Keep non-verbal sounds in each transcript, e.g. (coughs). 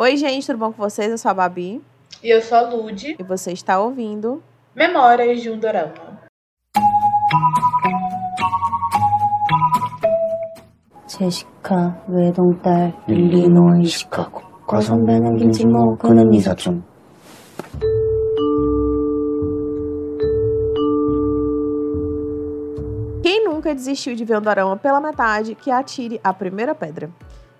Oi, gente, tudo bom com vocês? Eu sou a Babi. E eu sou a Lude. E você está ouvindo Memórias de um Dorama. 제시카 외동딸 일리노이 시카고 과선배는 김치모 그는 이사촌 Quem nunca desistiu de ver um dorama pela metade, que atire a primeira pedra.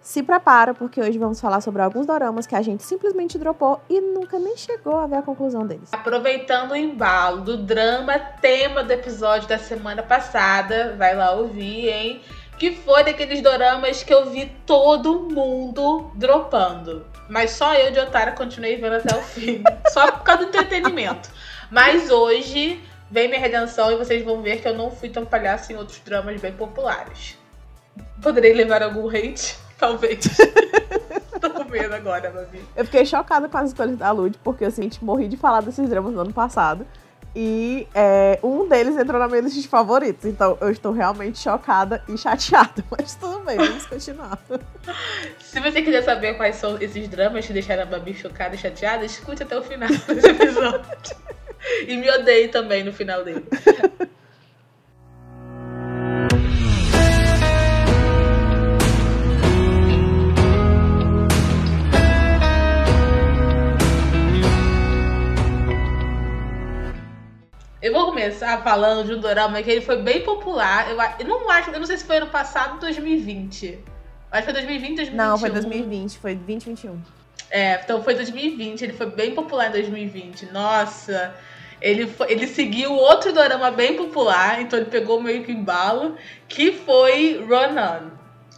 Se prepara, porque hoje vamos falar sobre alguns doramas que a gente simplesmente dropou e nunca nem chegou a ver a conclusão deles. Aproveitando o embalo do drama tema do episódio da semana passada, vai lá ouvir, hein? Que foi daqueles doramas que eu vi todo mundo dropando. Mas só eu de otária continuei vendo até o fim. (laughs) só por causa do entretenimento. Mas hoje vem minha redenção e vocês vão ver que eu não fui tão palhaço em outros dramas bem populares. Poderei levar algum hate? (laughs) Talvez. Tô com medo agora, Babi. Eu fiquei chocada com as escolhas da Lud, porque assim, morri de falar desses dramas no ano passado. E é, um deles entrou na minha lista de favoritos. Então eu estou realmente chocada e chateada. (laughs) Mas tudo bem, vamos continuar. Se você quiser saber quais são esses dramas que deixaram a Babi chocada e chateada, escute até o final desse episódio. (laughs) e me odeie também no final dele. Eu vou começar falando de um dorama que ele foi bem popular. Eu, eu não acho, eu não sei se foi ano passado ou 2020. Acho que foi 2020, 2021. Não, foi 2020, foi 2021. É, então foi 2020, ele foi bem popular em 2020. Nossa, ele, foi, ele seguiu outro dorama bem popular, então ele pegou meio que embalo, que foi Ronan.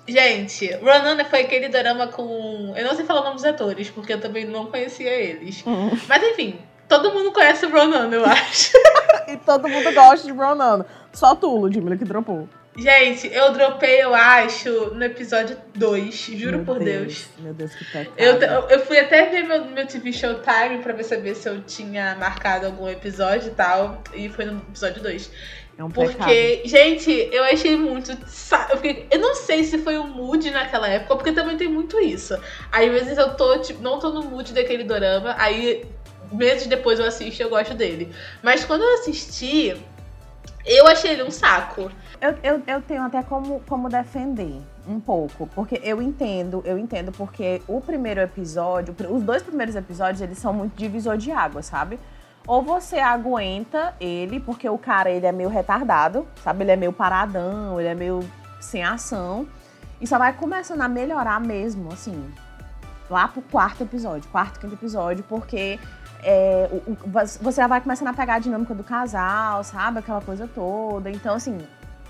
Gente, Ronan foi aquele dorama com. Eu não sei falar o nome dos atores, porque eu também não conhecia eles. Uhum. Mas enfim, todo mundo conhece o Ronan, eu acho. (laughs) e todo mundo gosta de Ronan. Só tu, Ludmilla, que dropou. Gente, eu dropei, eu acho, no episódio 2, juro Meu por Deus, Deus. Meu Deus, que pecado. Eu, eu fui até ver meu, meu TV Showtime pra ver saber se eu tinha marcado algum episódio e tal. E foi no episódio 2. É um Porque, pecado. gente, eu achei muito. Eu, fiquei- eu não sei se foi o mood naquela época, porque também tem muito isso. Aí, às vezes eu tô, tipo, não tô no mood daquele dorama, aí meses depois eu assisto e eu gosto dele. Mas quando eu assisti, eu achei ele um saco. Eu, eu, eu tenho até como, como defender um pouco, porque eu entendo, eu entendo porque o primeiro episódio, os dois primeiros episódios, eles são muito divisor de água, sabe? Ou você aguenta ele, porque o cara, ele é meio retardado, sabe? Ele é meio paradão, ele é meio sem ação. E só vai começando a melhorar mesmo, assim, lá pro quarto episódio, quarto, quinto episódio, porque é, o- o- você já vai começando a pegar a dinâmica do casal, sabe? Aquela coisa toda. Então, assim,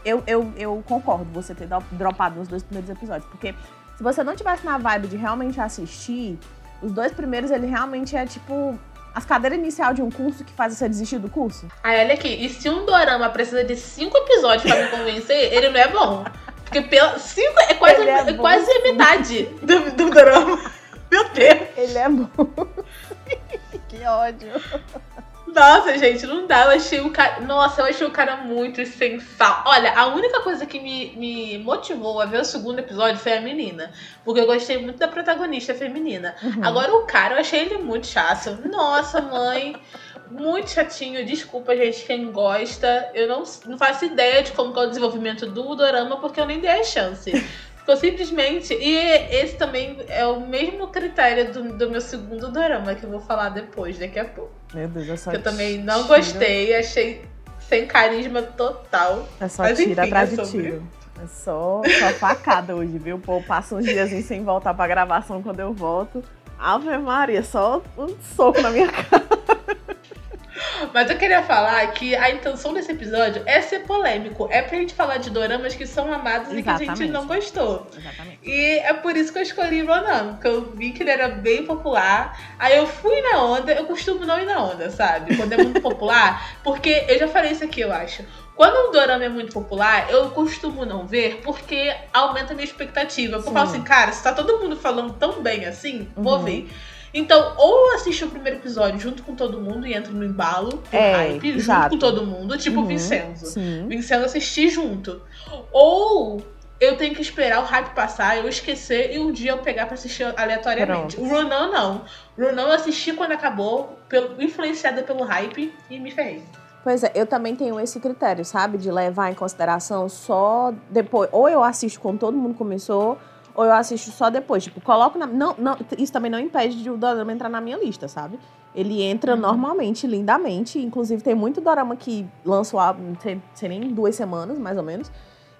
eu, eu, eu concordo você ter dro- dropado nos dois primeiros episódios. Porque se você não tivesse na vibe de realmente assistir, os dois primeiros, ele realmente é tipo as cadeiras inicial de um curso que faz você desistir do curso. Aí, olha aqui, e se um dorama precisa de cinco episódios pra me convencer, ele não é bom. Porque pela, cinco é quase, é é quase sim. metade do, do dorama. Meu Deus. Ele é bom. Que ódio. Nossa, gente, não dá. Eu achei o cara. Nossa, eu achei o cara muito sensual. Olha, a única coisa que me, me motivou a ver o segundo episódio foi a menina. Porque eu gostei muito da protagonista feminina. Uhum. Agora o cara, eu achei ele muito chato. Nossa, mãe. Muito chatinho. Desculpa, gente, quem gosta. Eu não, não faço ideia de como é o desenvolvimento do Dorama, porque eu nem dei a chance. Ficou simplesmente. E esse também é o mesmo critério do, do meu segundo Dorama, que eu vou falar depois, daqui a pouco. Meu Deus, é só Que eu também não gostei, achei sem carisma total. É só Mas tiro enfim, atrás é de sobre- tiro. É só, só facada hoje, viu? Pô, passa uns dias sem voltar pra gravação quando eu volto. Ave Maria, só um soco na minha (laughs) cara. Mas eu queria falar que a intenção desse episódio é ser polêmico. É pra gente falar de doramas que são amados e que a gente Exatamente. não gostou. Exatamente. E é por isso que eu escolhi Ronan, porque eu vi que ele era bem popular. Aí eu fui na onda, eu costumo não ir na onda, sabe? Quando é muito (laughs) popular, porque eu já falei isso aqui, eu acho. Quando um dorama é muito popular, eu costumo não ver porque aumenta a minha expectativa. Porque eu falo Sim. assim, cara, se tá todo mundo falando tão bem assim, vou Uhum. ver. Então, ou eu assisto o primeiro episódio junto com todo mundo e entro no embalo, É, hype, junto exato. com todo mundo, tipo Uhum, Vincenzo. Sim. Vincenzo assistir junto. Ou eu tenho que esperar o hype passar, eu esquecer e um dia eu pegar pra assistir aleatoriamente. Pronto. O Runan não. O Runan eu assisti quando acabou, pelo, influenciada pelo hype e me ferrei. Pois é, eu também tenho esse critério, sabe? De levar em consideração só depois. Ou eu assisto quando todo mundo começou, ou eu assisto só depois. Tipo, coloco na. Não, não, isso também não impede de o dorama entrar na minha lista, sabe? Ele entra Uhum. normalmente, lindamente. Inclusive, tem muito dorama que lançou há não sei, sei nem duas semanas, mais ou menos.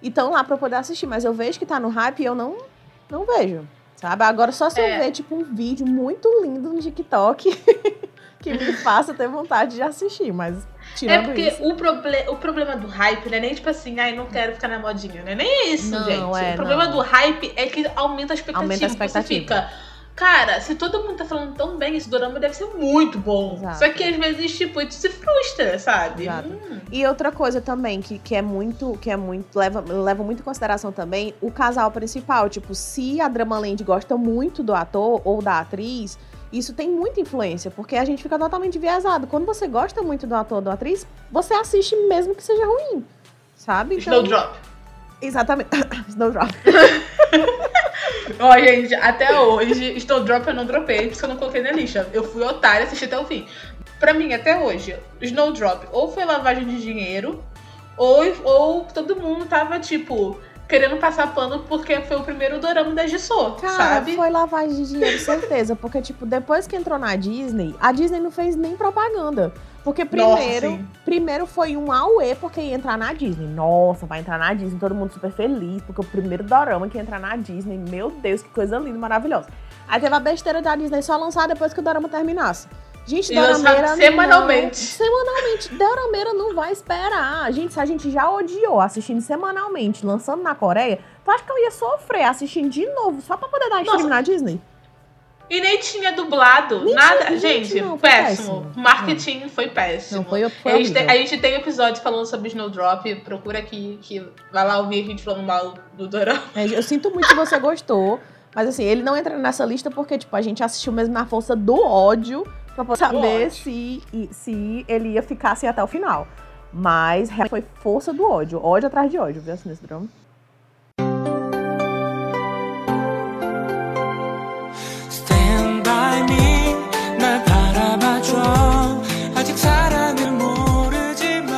E estão lá pra eu poder assistir. Mas eu vejo que tá no hype e eu não, não vejo. Sabe? Agora, só se É. eu ver, tipo, um vídeo muito lindo no TikTok (laughs) que me faça ter vontade de assistir. Mas, É tirando porque isso... o, proble o problema do hype não é nem tipo assim, ai, não quero ficar na modinha, não é nem isso, Não, gente. é, o problema não. do hype é que aumenta a expectativa. Aumenta a Você expectativa. fica, cara, se todo mundo tá falando tão bem, esse dorama deve ser muito bom. Exato. Só que às vezes, tipo, tu se frustra, sabe? Hum. E outra coisa também que, que é muito, que é muito, leva, leva muito em consideração também o casal principal. Tipo, se a Dramaland gosta muito do ator ou da atriz, isso tem muita influência, porque a gente fica totalmente enviesado. Quando você gosta muito do ator ou da atriz, você assiste mesmo que seja ruim. Sabe? Então, Snowdrop. Exatamente. (coughs) Snowdrop. (laughs) Ó, gente, até hoje, Snowdrop eu não dropei, por isso que eu não coloquei na lista. Eu fui otária e assisti até o fim. Pra mim, até hoje, Snowdrop ou foi lavagem de dinheiro, ou, ou todo mundo tava, tipo, querendo passar pano porque foi o primeiro dorama da Jisoo, Cara, sabe? foi lavagem de dinheiro, certeza. Porque, tipo, depois que entrou na Disney, a Disney não fez nem propaganda. Porque Nossa, primeiro, sim. primeiro foi um auê porque ia entrar na Disney. Nossa, vai entrar na Disney, todo mundo super feliz, porque o primeiro dorama que ia entrar na Disney, meu Deus, que coisa linda, maravilhosa. Aí teve a besteira da Disney só lançar depois que o dorama terminasse. Gente, E lançar Dorameira semanalmente. Não, semanalmente. Dorameira não vai esperar. Gente, se a gente já odiou assistindo semanalmente, lançando na Coreia, tu acha que eu ia sofrer assistindo de novo só pra poder dar stream na Disney? E nem tinha dublado, Nem nada. tinha, gente, não, péssimo. péssimo. Marketing foi péssimo. Não, foi, foi a, gente tem, a gente tem episódio falando sobre Snowdrop, procura aqui, que vai lá ouvir a gente falando mal do dorama. É, Eu sinto muito que você gostou, mas assim, ele não entra nessa lista porque, tipo, a gente assistiu mesmo na força do ódio pra poder saber ódio. se, e- se ele ia ficar assim até o final. Mas realmente foi força do ódio, ódio atrás de ódio, viu, assim, nesse drama. Stand by me 날 바라봐줘 아직 사랑을 모르지만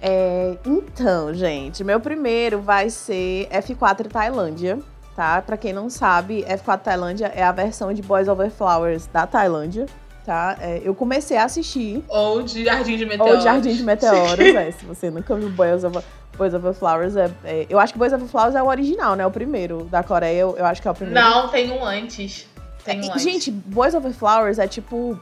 É, então, gente, meu primeiro vai ser F4 Tailândia, tá? Pra quem não sabe, F4 Tailândia é a versão de Boys Over Flowers da Tailândia, tá? É, eu comecei a assistir Ou de Jardim de Meteoros. Ou Jardim de Meteoros, é. Se você nunca viu Boys Over, Boys Over Flowers, é, é- eu acho que Boys Over Flowers é o original, né? O primeiro da Coreia, eu, eu acho que é o primeiro. Não, tem um antes. Tem um antes. Gente, Boys Over Flowers é tipo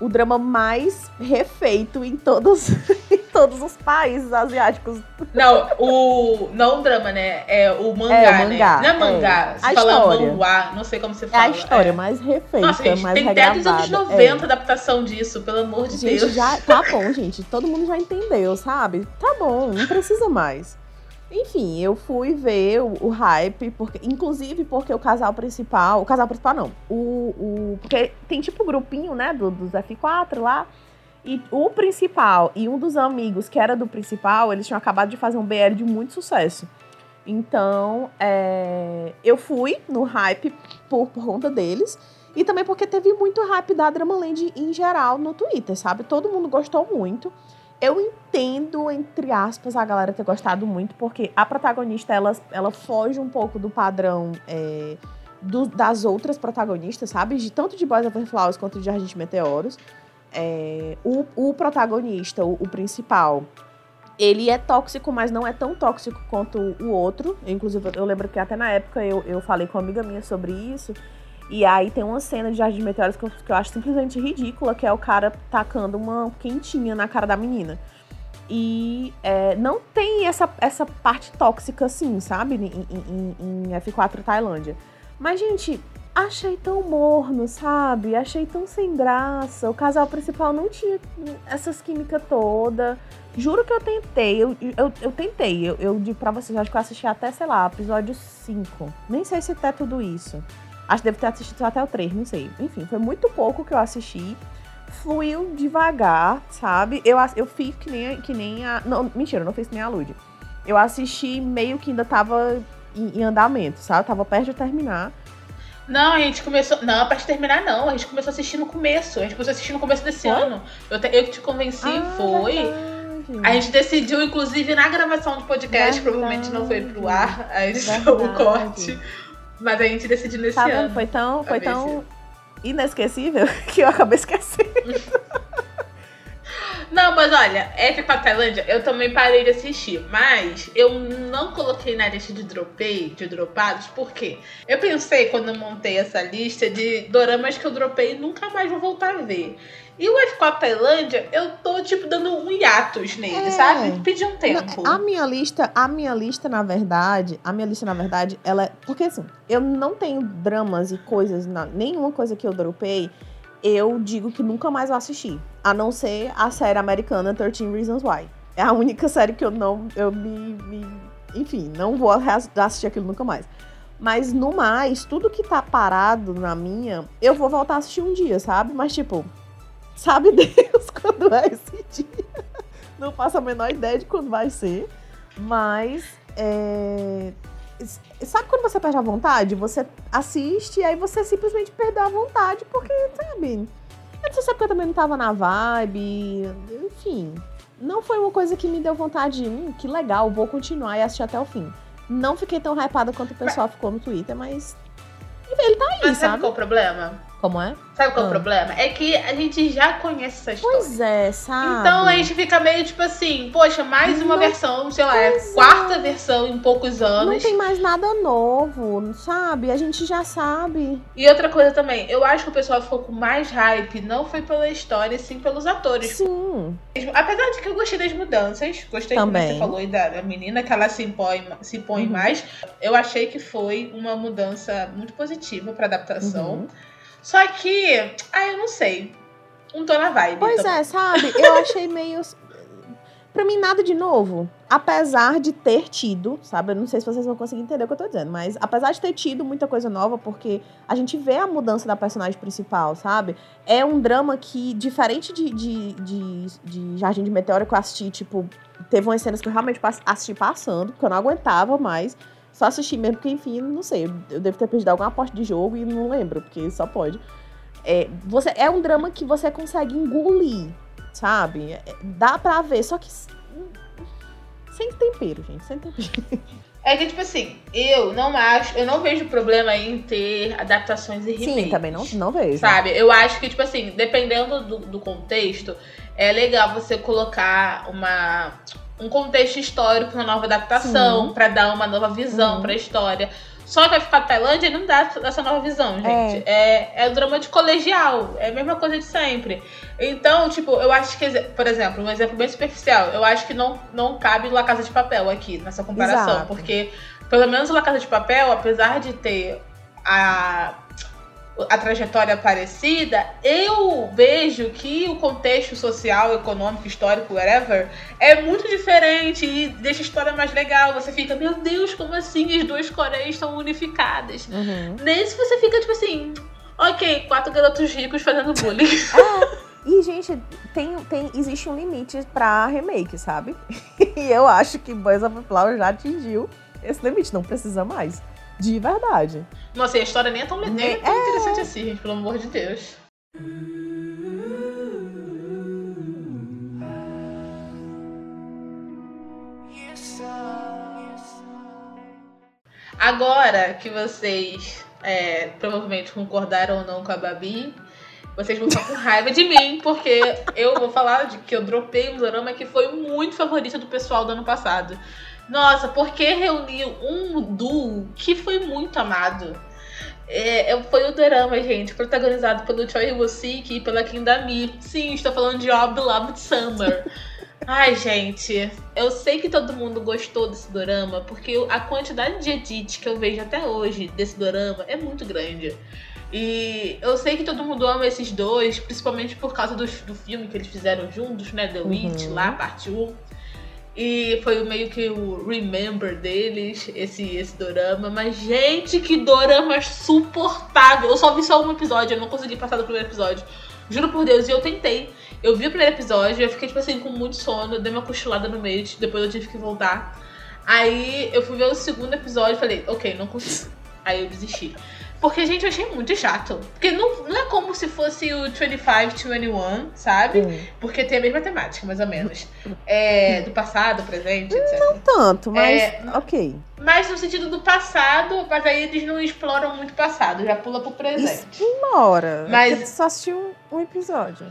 o drama mais refeito em todos, (laughs) em todos os países asiáticos. Não, o. Não o drama, né? É o mangá, É, o mangá, né? Não é mangá. é. Você A fala história. manhua, não sei como você É fala. a história mais refeita, Nossa, gente, mais tem até dos regravada. anos É. 90 adaptação disso, pelo amor de Gente, Deus. já tá bom, gente. Todo mundo já entendeu, sabe? Tá bom, não precisa mais. Enfim, eu fui ver o, o hype, porque, inclusive porque o casal principal. O casal principal não. O, o, porque tem tipo grupinho, né? Do, dos F4 lá. E o principal e um dos amigos que era do principal, eles tinham acabado de fazer um BL de muito sucesso. Então, é, eu fui no hype por, por conta deles. E também porque teve muito hype da Dramaland em geral no Twitter, sabe? Todo mundo gostou muito. Eu entendo, entre aspas, a galera ter gostado muito, porque a protagonista, ela, ela foge um pouco do padrão é, do- das outras protagonistas, sabe? De, tanto de Boys Over Flowers quanto de Jardim de Meteoros. É, o, o protagonista, o, o principal, ele é tóxico, mas não é tão tóxico quanto o outro. Inclusive, eu lembro que até na época eu, eu falei com uma amiga minha sobre isso. E aí tem uma cena de Jardim de Meteoros que eu, que eu acho simplesmente ridícula, que é o cara tacando uma quentinha na cara da menina. E é, não tem essa, essa parte tóxica assim, sabe? Em, em- em- em F4 Tailândia. Mas, gente, achei tão morno, sabe? Achei tão sem graça. O casal principal não tinha essas químicas toda. Juro que eu tentei, eu, eu, eu tentei. Eu, eu digo pra vocês, acho que eu assisti até, sei lá, episódio 5. Nem sei se até tudo isso. Acho que deve ter assistido até o 3, não sei. Enfim, foi muito pouco que eu assisti. Fluiu devagar, sabe? Eu, eu fiz que nem, que nem a. Não, mentira, eu não fiz que nem a Lud. Eu assisti meio que ainda tava em, em andamento, sabe? Tava perto de terminar. Não, a gente começou. Não, pra te terminar, não. A gente começou a assistir no começo. A gente começou a assistir no começo desse Foi? ano. Eu, te- eu que te convenci, Ah, foi. verdade. A gente decidiu, inclusive, na gravação de podcast, Verdade. provavelmente não foi pro ar, a edição, o corte. Mas a gente decidiu nesse Tá ano. Foi tão, foi tão inesquecível (laughs) que eu acabei esquecendo. (laughs) Mas olha, F com a Tailândia, eu também parei de assistir. Mas eu não coloquei na lista de dropei, de dropados, porque eu pensei quando eu montei essa lista de doramas que eu dropei e nunca mais vou voltar a ver. E o F com a Tailândia, eu tô, tipo, dando um hiatus nele, É. sabe? Pedi um tempo. A minha lista, a minha lista, na verdade, a minha lista, na verdade, ela é. Porque assim, eu não tenho dramas e coisas, na- nenhuma coisa que eu dropei, eu digo que nunca mais vou assistir. A não ser a série americana 13 Reasons Why. É a única (laughs) série que eu não. Eu me. me- enfim, não vou assistir aquilo nunca mais. Mas no mais, tudo que tá parado na minha, eu vou voltar a assistir um dia, sabe? Mas tipo, sabe (laughs) Deus quando é esse dia? Não faço a menor ideia de quando vai ser. Mas. é, Sabe quando você perde a vontade? Você assiste e aí você simplesmente perdeu a vontade, porque, sabe? Eu não sei se é porque eu também não tava na vibe. Enfim. Não foi uma coisa que me deu vontade de. Hum, que legal, vou continuar e assistir até o fim. Não fiquei tão hypada quanto o pessoal ficou no Twitter, mas. Ele tá aí, Mas sabe sabe? qual é o problema? Como é? Sabe qual é Ah. o problema? É que a gente já conhece essa história. Pois é, sabe? Então a gente fica meio tipo assim, poxa, mais uma Não- versão, sei lá, é é. quarta versão em poucos Não anos. tem mais nada novo, sabe? A gente já sabe. E outra coisa também, eu acho que o pessoal ficou com mais hype, não foi pela história, sim pelos atores. Sim. Apesar de que eu gostei das mudanças, gostei Também. você falou da menina, que ela se impõe, se impõe Uhum. mais. Eu achei que foi uma mudança muito positiva pra adaptação. Uhum. Só que, ah, eu não sei. Não tô na vibe. Pois também. é, sabe? Eu achei meio. Pra mim, nada de novo. Apesar de ter tido, sabe? Eu não sei se vocês vão conseguir entender o que eu tô dizendo, mas apesar de ter tido muita coisa nova, porque a gente vê a mudança da personagem principal, sabe? É um drama que, diferente de, de, de, de Jardim de Meteoro, que eu assisti, tipo, teve umas cenas que eu realmente assisti passando, porque eu não aguentava mais. Só assisti mesmo, porque, enfim, não sei. Eu devo ter perdido alguma aposta de jogo e não lembro, porque só pode. É, você, é um drama que você consegue engolir, sabe? É, Dá pra ver, só que. Sem tempero, gente. Sem tempero. (laughs) É que, tipo assim, eu não acho, eu não vejo problema em ter adaptações e remakes. Sim, também não, não vejo. Sabe? Eu acho que, tipo assim, dependendo do, do contexto, é legal você colocar uma, um contexto histórico na nova adaptação, pra dar uma nova visão Uhum. pra história. Só que vai ficar Tailândia e não dá essa nova visão, gente. É, é um drama de colegial, é a mesma coisa de sempre. Então, tipo, eu acho que, por exemplo, um exemplo bem superficial, eu acho que não, não cabe La Casa de Papel aqui, nessa comparação. Exato. Porque, pelo menos La Casa de Papel, apesar de ter a, a trajetória parecida, eu vejo que o contexto social, econômico, histórico, whatever, é muito diferente e deixa a história mais legal. Você fica, meu Deus, como assim as duas Coreias estão unificadas? Uhum. Nesse você fica tipo assim, ok, quatro garotos ricos fazendo bullying. (laughs) É. E, gente, tem, tem, existe um limite pra remake, sabe? (laughs) E eu acho que Boys of Flower já atingiu esse limite. Não precisa mais. De verdade. Nossa, e a história nem é tão, nem é tão É. interessante assim, gente, pelo amor de Deus. Agora que vocês é, provavelmente concordaram ou não com a Babi, vocês vão ficar com raiva de mim, porque eu vou falar de que eu dropei um drama que foi muito favorito do pessoal do ano passado. Nossa, porque reuniu um duo que foi muito amado. É, é- foi o drama, gente, protagonizado pelo Choi Iwasaki e pela Kim Da-mi. Sim, estou falando de Ob Love Summer. (laughs) Ai, gente, eu sei que todo mundo gostou desse dorama, porque a quantidade de edit que eu vejo até hoje desse dorama é muito grande. E eu sei que todo mundo ama esses dois, principalmente por causa do, do filme que eles fizeram juntos, né? The Witch, Uhum. lá, parte 1. E foi meio que o remember deles, esse, esse dorama. Mas, gente, que dorama suportável. Eu só vi só um episódio, eu não consegui passar do primeiro episódio. Juro por Deus, e eu tentei. Eu vi o primeiro episódio, eu fiquei, tipo assim, com muito sono, dei uma cochilada no meio, depois eu tive que voltar. Aí eu fui ver o segundo episódio e falei, ok, não consigo. Aí eu desisti. Porque, gente, eu achei muito chato. Porque não, como se fosse o 2521, sabe? Hum. Porque tem a mesma temática, mais ou menos. (laughs) É, do passado, presente, etc. Tanto, mas É. ok. Mas no sentido do passado, mas aí eles não exploram muito o passado, já pula pro presente. Uma hora. Mas- É porque tu só assistiu um episódio.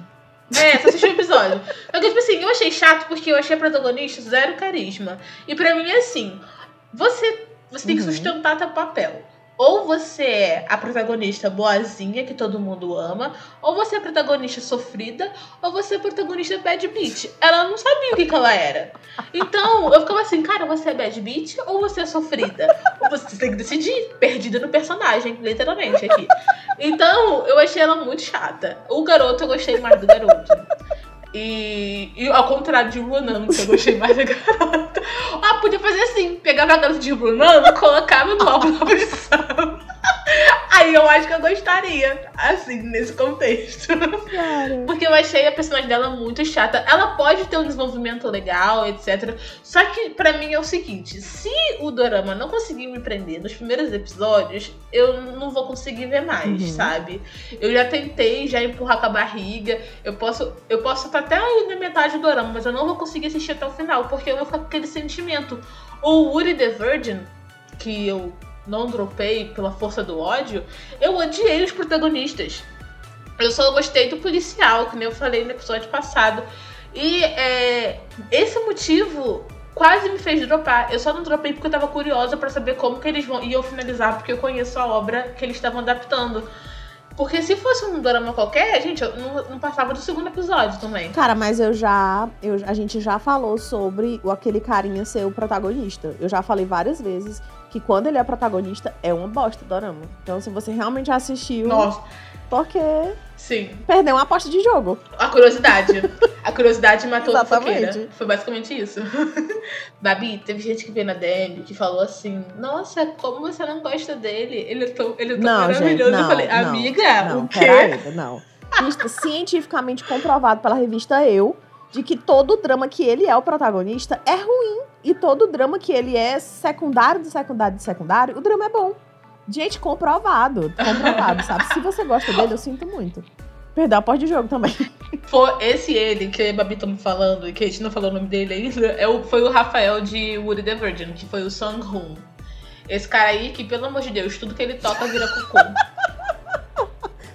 É, só assisti o episódio. (laughs) Só que, tipo assim, eu achei chato porque eu achei a protagonista zero carisma. E pra mim é assim: você, você tem que Uhum. sustentar teu papel. Ou você é a protagonista boazinha, que todo mundo ama, ou você é a protagonista sofrida, ou você é a protagonista bad bitch. Ela não sabia o que, que ela era. Então, eu ficava assim, cara, você é bad bitch ou você é sofrida? Você tem que decidir, perdida no personagem, literalmente aqui. Então, eu achei ela muito chata. O garoto, eu gostei mais do garoto. E, e ao contrário de Brunan, que eu gostei mais da garota. Ah, podia fazer assim: pegava a garota de Brunan, colocava no álbum (laughs) da. Aí eu acho que eu gostaria, assim, nesse contexto. Cara. Porque eu achei a personagem dela muito chata. Ela pode ter um desenvolvimento legal, etc. Só que pra mim é o seguinte: se o dorama não conseguir me prender nos primeiros episódios, eu não vou conseguir ver mais, Uhum. sabe? Eu já tentei já empurrar com a barriga. Eu posso, eu posso estar até aí na metade do dorama, mas eu não vou conseguir assistir até o final, porque eu vou ficar com aquele sentimento. O Woody the Virgin, que eu não dropei pela força do ódio, eu odiei os protagonistas. Eu só gostei do policial, que nem eu falei no episódio passado. E é, esse motivo quase me fez dropar. Eu só não dropei porque eu tava curiosa pra saber como que eles vão, iam finalizar, porque eu conheço a obra que eles estavam adaptando. Porque se fosse um drama qualquer, gente, eu não, não passava do segundo episódio também. Cara, mas eu já. Eu, a gente já falou sobre o, aquele carinha ser o protagonista. Eu já falei várias vezes que quando ele é protagonista é uma bosta do dorama. Então, se você realmente assistiu, Nossa, porque sim. perdeu uma aposta de jogo. A curiosidade. A curiosidade matou a fofoqueira. Foi basicamente isso. (laughs) Babi, teve gente que veio na DM que falou assim: Nossa, como você não gosta dele? Ele é tão, ele é tão Não, gente, maravilhoso. não, eu falei, não, amiga, Não, o quê? peraí, não. (laughs) Cientificamente comprovado pela revista Eu, de que todo drama que ele é o protagonista é ruim. E todo drama que ele é secundário de secundário de secundário, o drama é bom. Gente, comprovado. Comprovado, sabe? Se você gosta dele, eu sinto muito. Perdeu a porta de jogo também. Foi esse ele que a Babi tá me falando e que a gente não falou o nome dele ainda. É o, foi o Rafael de Woody the Virgin, que foi o Sung Hoon. Esse cara aí que, pelo amor de Deus, tudo que ele toca vira cocô. (laughs)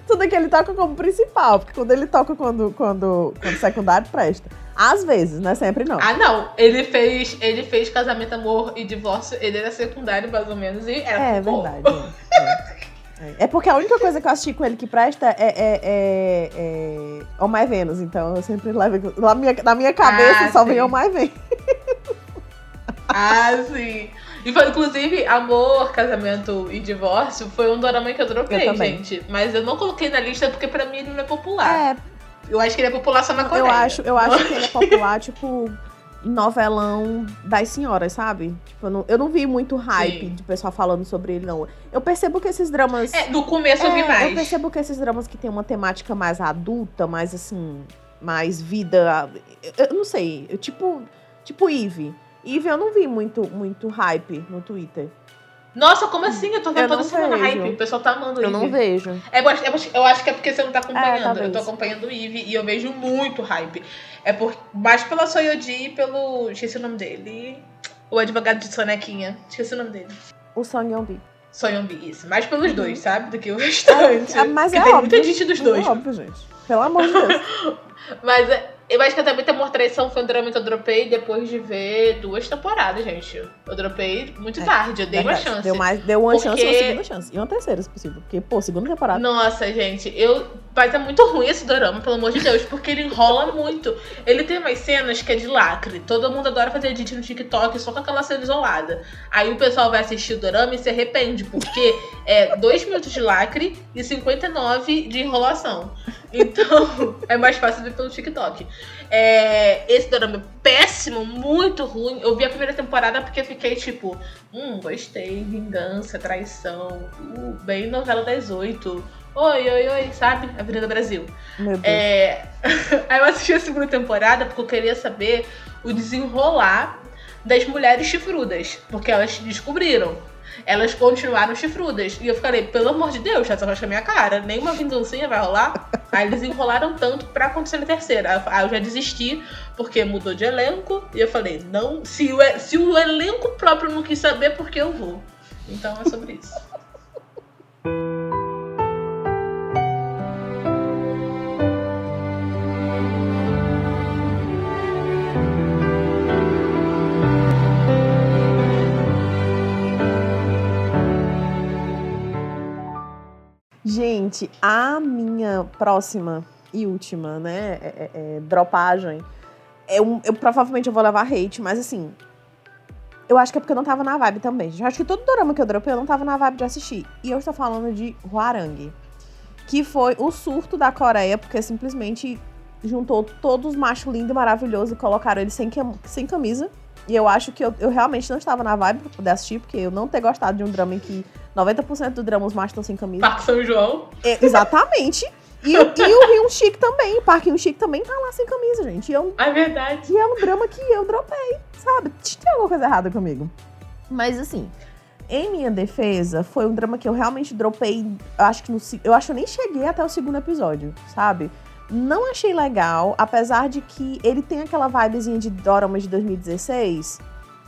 Tudo que ele toca como principal, porque quando ele toca quando, quando, quando secundário, presta. Às vezes, não é sempre não. ah, não. Ele fez, ele fez casamento, amor e divórcio. Ele era secundário, mais ou menos, e era É cocô. verdade. É. É. É porque a única coisa que eu assisti com ele que presta é, é, é, é Oh My Venus. Então eu sempre levo. Na minha, na minha cabeça Ah, só sim. vem Oh My Venus. Ah, sim. E foi, inclusive, amor, casamento e divórcio foi um dorama que eu dropei, Eu gente. Mas eu não coloquei na lista porque pra mim ele não é popular. É, Eu acho que ele é popular só na Coreia. eu acho, eu acho que ele é (laughs) popular, tipo, novelão das senhoras, sabe? Tipo, eu não, eu não vi muito hype Sim. de pessoal falando sobre ele, não. Eu percebo que esses dramas. É, no começo eu vi É, mais. Eu percebo que esses dramas que tem uma temática mais adulta, mais assim, mais vida. Eu, eu não sei, eu, tipo, tipo Eve. Eve eu não vi muito, muito hype no Twitter. Nossa, como assim? Eu tô vendo Eu toda semana vejo. hype. O pessoal tá amando Eu Eve. não vejo. É, eu, acho, eu acho- eu que é porque você não tá acompanhando. É, eu tô acompanhando o Eve e eu vejo muito hype. É por, mais pela Soyoji e pelo. Esqueci o nome dele. O advogado de Sonequinha. Esqueci o nome dele. O Song Yeon-bi. Soyeon-bi, isso. Mais pelos dois, sabe? Do que o restante. Ah, mas Porque é tem óbvio. muita gente dos dois. É óbvio, gente. Pelo amor de Deus. (laughs) Mas é, eu acho que também tem Amor Traição foi um drama que eu dropei depois de ver duas temporadas, gente. Eu dropei muito É, tarde, eu dei uma Verdade. chance. Deu, mais, deu uma Porque- chance e uma segunda chance. E uma terceira, se possível. Porque, pô, segunda temporada. Nossa, gente, eu. Mas é muito ruim esse dorama, pelo amor de Deus, porque ele enrola muito. Ele tem umas cenas que é de lacre. Todo mundo adora fazer edit no TikTok só com aquela cena isolada. Aí o pessoal vai assistir o dorama e se arrepende, porque é 2 minutos de lacre e 59 de enrolação. Então, (laughs) é mais fácil ver pelo TikTok. É, esse dorama é péssimo, muito ruim. Eu vi a primeira temporada porque fiquei tipo, hum, gostei, vingança, traição, uh, bem novela das oito. Oi, oi, oi, sabe? Avenida Brasil. Meu Deus. É... (laughs) Aí eu assisti a segunda temporada porque eu queria saber o desenrolar das mulheres chifrudas, porque elas descobriram. Elas continuaram chifrudas. E eu falei, pelo amor de Deus, essa vai a minha cara. Nenhuma vingancinha vai rolar. Aí eles enrolaram tanto pra acontecer na terceira. Aí eu já desisti, porque mudou de elenco. E eu falei, não. Se o, se o elenco próprio não quis saber, por que eu vou? Então é sobre isso. Gente, a minha próxima e última, né, é, é- é dropagem, é eu provavelmente eu vou levar hate, mas assim, eu acho que é porque eu não tava na vibe também. Eu acho que todo dorama que eu dropei, eu não tava na vibe de assistir. E eu estou falando de Hwarang, que foi o surto da Coreia, porque simplesmente juntou todos os machos lindos e maravilhosos e colocaram eles sem, sem camisa. E eu acho que eu, eu realmente não estava na vibe poder assistir, porque eu não ter gostado de um drama em que 90% do drama os machos estão sem camisa. Parque São João. É, exatamente. E, o- e o Rio Chic também. O Parque Rio Chic também tá lá sem camisa, gente. E é um, É verdade. e é um drama que eu dropei, sabe? Tem alguma coisa errada comigo. Mas assim, em minha defesa, foi um drama que eu realmente dropei. Eu acho que no, eu acho que eu nem cheguei até o segundo episódio, sabe? Não achei legal, apesar de que ele tem aquela vibezinha de dorama de 2016,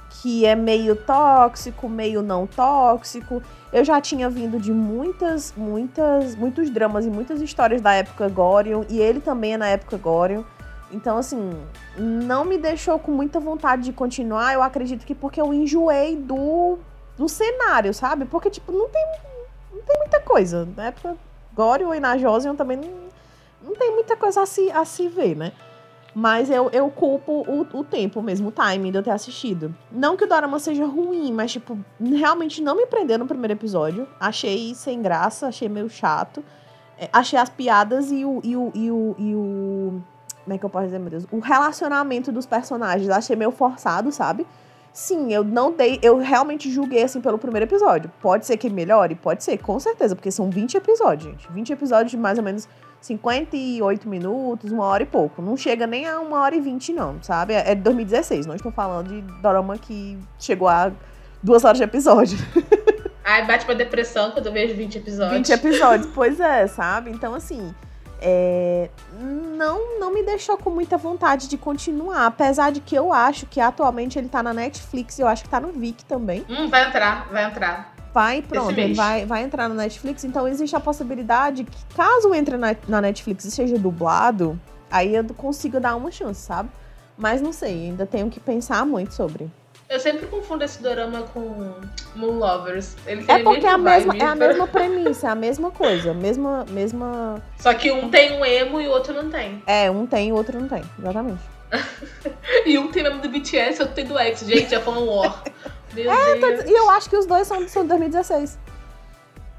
que é meio tóxico, meio não tóxico. Eu já tinha vindo de muitas, muitas, muitos dramas e muitas histórias da época Gorion, e ele também é na época Gorion. Então, assim, não me deixou com muita vontade de continuar. Eu acredito que porque eu enjoei do, do cenário, sabe? Porque, tipo, não tem, não tem muita coisa. Na época Gorion e na Joseon também não, não tem muita coisa a se, a se ver, né? Mas eu, eu culpo o, o tempo mesmo, o timing de eu ter assistido. Não que o Dorama seja ruim, mas, tipo, realmente não me prendeu no primeiro episódio. Achei sem graça, achei meio chato. É, achei as piadas e o, e o, e o, e o. Como é que eu posso dizer, meu Deus? O relacionamento dos personagens. Achei meio forçado, sabe? Sim, eu não dei. Eu realmente julguei assim pelo primeiro episódio. Pode ser que melhore? Pode ser, com certeza, porque são 20 episódios, gente. 20 episódios de mais ou menos 58 minutos, uma hora e pouco. Não chega nem a uma hora e vinte, não, sabe? É de 2016, não estou falando de dorama que chegou a duas horas de episódio. (laughs) Ai, bate pra depressão quando eu vejo 20 episódios. 20 episódios, pois é, sabe? Então, assim, é, não, não me deixou com muita vontade de continuar. Apesar de que eu acho que atualmente ele tá na Netflix e eu acho que tá no Viki também. Hum, vai entrar, vai entrar. Vai, pronto, ele vai, vai entrar na Netflix. Então, existe a possibilidade que, caso entre na, na Netflix e seja dublado, aí eu consigo dar uma chance, sabe? Mas não sei, ainda tenho que pensar muito sobre. Eu sempre confundo esse dorama com Moon Lovers. Ele É porque é a mesma é a mesma premissa, é a mesma coisa. Mesma, mesma. Só que um tem um emo e o outro não tem. É, um tem e o outro não tem. Exatamente. (laughs) E um tem mesmo do BTS e outro tem do X. Gente, é fan war. (laughs) Meu É, Deus. E eu acho que os dois são, são de 2016.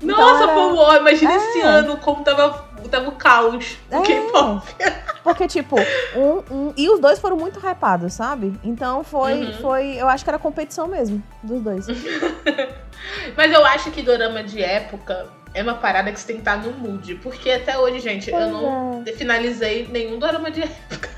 Então Nossa, era- fan war. Imagina É. esse ano como tava, tava o caos no É. K-pop. (laughs) Porque, tipo, um, um. E os dois foram muito hypados, sabe? Então foi, Uhum. foi. Eu acho que era competição mesmo dos dois. (laughs) Mas eu acho que dorama de época é uma parada que você tem que estar no mood. Porque até hoje, gente, eu não finalizei nenhum dorama de época.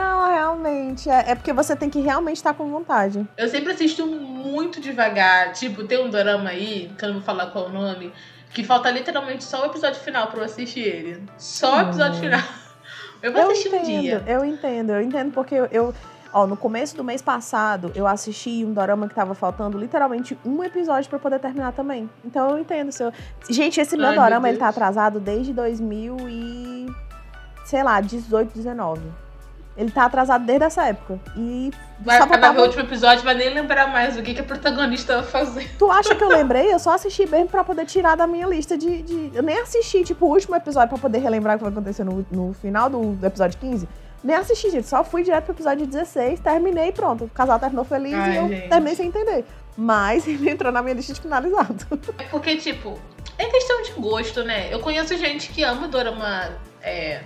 Não, realmente. É, é porque você tem que realmente estar com vontade. Eu sempre assisto muito devagar. Tipo, tem um dorama aí, que eu não vou falar qual é o nome, que falta literalmente só o episódio final pra eu assistir ele. Só o episódio Hum. final. (laughs) Eu vou Eu assistir um entendo, dia. eu entendo, eu entendo porque eu, eu- ó, no começo do mês passado, eu assisti um dorama que tava faltando literalmente um episódio pra eu poder terminar também. Então eu entendo seu. Gente, esse meu Ai, meu dorama ele tá atrasado desde 2000 e sei lá, 18, 19. Ele tá atrasado desde essa época. E Vai só acabar faltava- o último episódio, vai nem lembrar mais o que, que a protagonista vai fazer. Tu acha que eu lembrei? Eu só assisti mesmo pra poder tirar da minha lista de. de- Eu nem assisti, tipo, o último episódio pra poder relembrar o que vai acontecer no, no final do, do episódio 15. Nem assisti, gente. Só fui direto pro episódio 16, terminei e pronto. O casal terminou feliz Ai, e eu gente. terminei sem entender. Mas (laughs) ele entrou na minha lista de finalizado. É porque, tipo, é questão de gosto, né? Eu conheço gente que ama dorama é,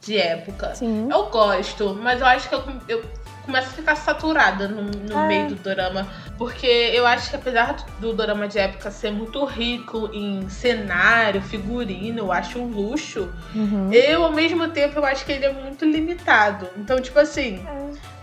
de época. Sim. Eu gosto, mas eu acho que eu, eu começo a ficar saturada no, no É. meio do dorama. Porque eu acho que apesar do dorama de época ser muito rico em cenário, figurino, eu acho um luxo. Uhum. Eu, ao mesmo tempo, eu acho que ele é muito limitado. Então, tipo assim,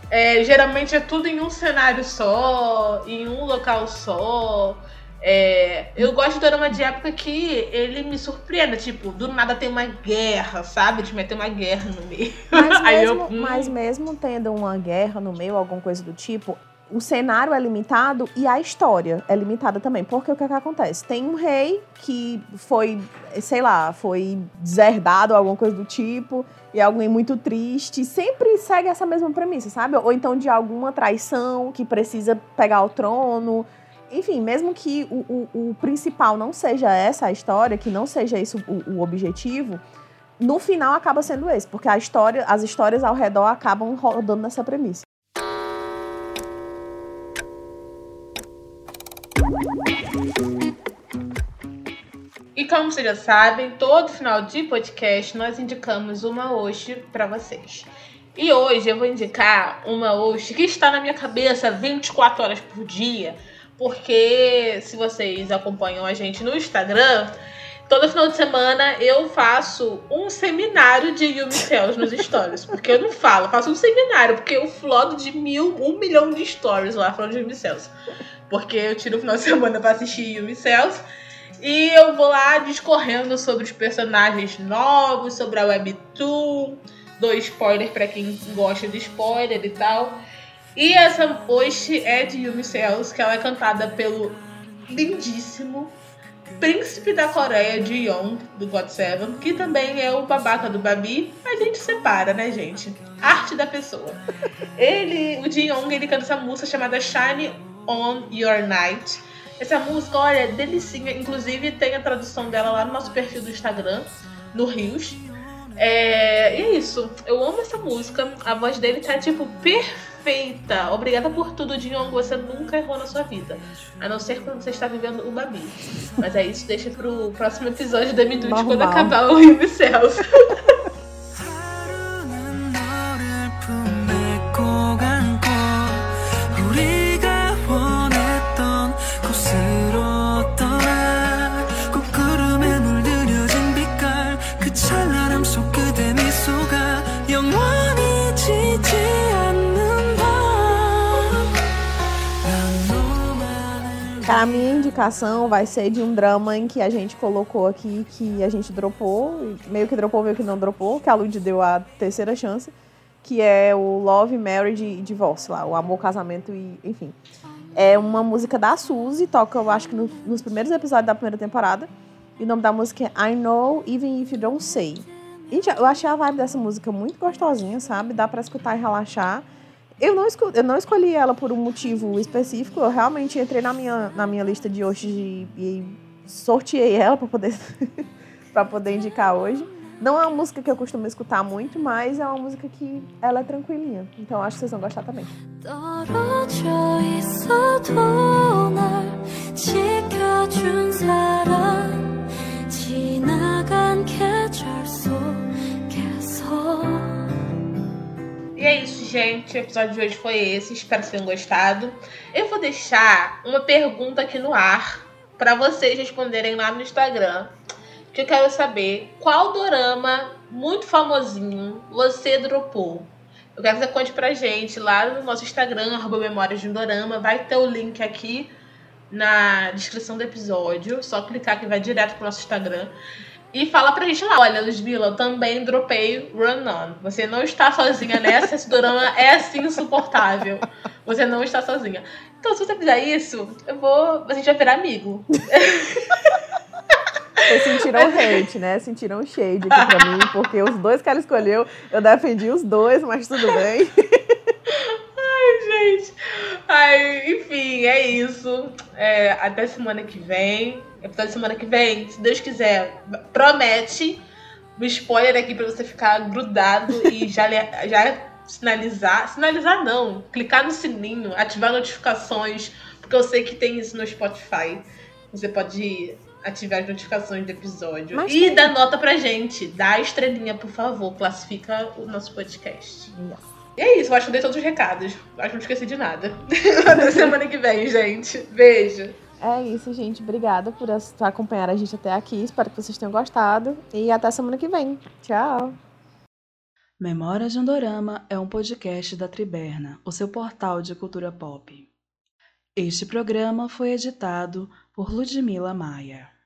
É, geralmente é tudo em um cenário só, em um local só. É, eu gosto de dorama de época que ele me surpreenda. Tipo, do nada tem uma guerra, sabe? De meter uma guerra no meio. Mas (laughs) Aí mesmo, eu, hum. mas mesmo tendo uma guerra no meio, alguma coisa do tipo, o cenário é limitado e a história é limitada também. Porque o que, é que acontece? Tem um rei que foi, sei lá, foi deserdado ou alguma coisa do tipo, e alguém muito triste. Sempre segue essa mesma premissa, sabe? Ou então de alguma traição que precisa pegar o trono. Enfim, mesmo que o, o, o principal não seja essa a história, que não seja isso o, o objetivo, no final acaba sendo esse, porque a história, as histórias ao redor acabam rodando nessa premissa. E como vocês já sabem, todo final de podcast nós indicamos uma host para vocês. E hoje eu vou indicar uma host que está na minha cabeça 24 horas por dia, porque se vocês acompanham a gente no Instagram, todo final de semana eu faço um seminário de Yumi Cells nos stories. Porque eu não falo, faço um seminário, porque eu flodo de mil, um milhão de stories lá falando de Yumi Cells. Porque eu tiro o final de semana pra assistir Yumi Cells. E eu vou lá discorrendo sobre os personagens novos, sobre a Webtoon. Dou spoiler pra quem gosta de spoiler e tal. E essa hoje é de Yumi Cells, que ela é cantada pelo lindíssimo príncipe da Coreia de Young, do God Seven, que também é o babaca do Babi. A gente separa, né, gente? Arte da pessoa. Ele, o Ji Young, ele canta essa música chamada Shine on Your Night. Essa música, olha, é delicinha. Inclusive, tem a tradução dela lá no nosso perfil do Instagram, no Rios. É, e é isso. Eu amo essa música. A voz dele tá, tipo, perfeita. Obrigada por tudo, Dion. Você nunca errou na sua vida. A não ser quando você está vivendo o Babi. Mas é isso. Deixa pro próximo episódio da Midut quando acabar o Rio. (laughs) indicação vai ser de um drama em que a gente colocou aqui, que a gente dropou, meio que dropou, meio que não dropou, que a Lud deu a terceira chance, que é o Love, Marriage e Divorce lá, o Amor, Casamento e enfim. É uma música da Suzy, toca eu acho que no- nos primeiros episódios da primeira temporada. E o nome da música é I Know Even If You Don't Say. Gente, eu achei a vibe dessa música muito gostosinha, sabe? Dá pra escutar e relaxar. Eu não, eu não escolhi ela por um motivo específico. Eu realmente entrei na minha, na minha lista de hoje e, e sorteei ela para poder, (laughs) pra poder indicar hoje. Não é uma música que eu costumo escutar muito, mas é uma música que ela é tranquilinha. Então acho que vocês vão gostar também. Gente. O episódio de hoje foi esse. Espero que tenham gostado. Eu vou deixar uma pergunta aqui no ar para vocês responderem lá no Instagram. Que eu quero saber qual dorama muito famosinho você dropou. Eu quero que você conte pra gente lá no nosso Instagram, arroba Memórias de um Dorama. Vai ter o link aqui na descrição do episódio. Só clicar que vai direto pro nosso Instagram. E fala pra gente lá, olha, Ludmilla, eu também dropei Run On. Você não está sozinha nessa, esse dorama é assim insuportável. Você não está sozinha. Então, se você fizer isso, eu vou. A gente vai virar amigo. Vocês sentiram hate, né? Sentiram shade aqui pra mim, porque os dois que ela escolheu, eu defendi os dois, mas tudo bem. Ai, gente. Ai, enfim, é isso. É, até semana que vem. Episódio semana que vem, se Deus quiser, promete um spoiler aqui pra você ficar grudado e (laughs) já, já sinalizar. Sinalizar não. Clicar no sininho, ativar notificações, porque eu sei que tem isso no Spotify. Você pode ativar as notificações do episódio. Mas e tem. dá nota pra gente. Dá a estrelinha, por favor. Classifica o nosso podcast. E é isso, eu acho que eu dei todos os recados. Acho que não esqueci de nada. (laughs) Até semana que vem, gente. Beijo. É isso, gente. Obrigada por acompanhar a gente até aqui. Espero que vocês tenham gostado. E até semana que vem. Tchau. Memórias de um Dorama é um podcast da Triberna, o seu portal de cultura pop. Este programa foi editado por Ludmila Maia.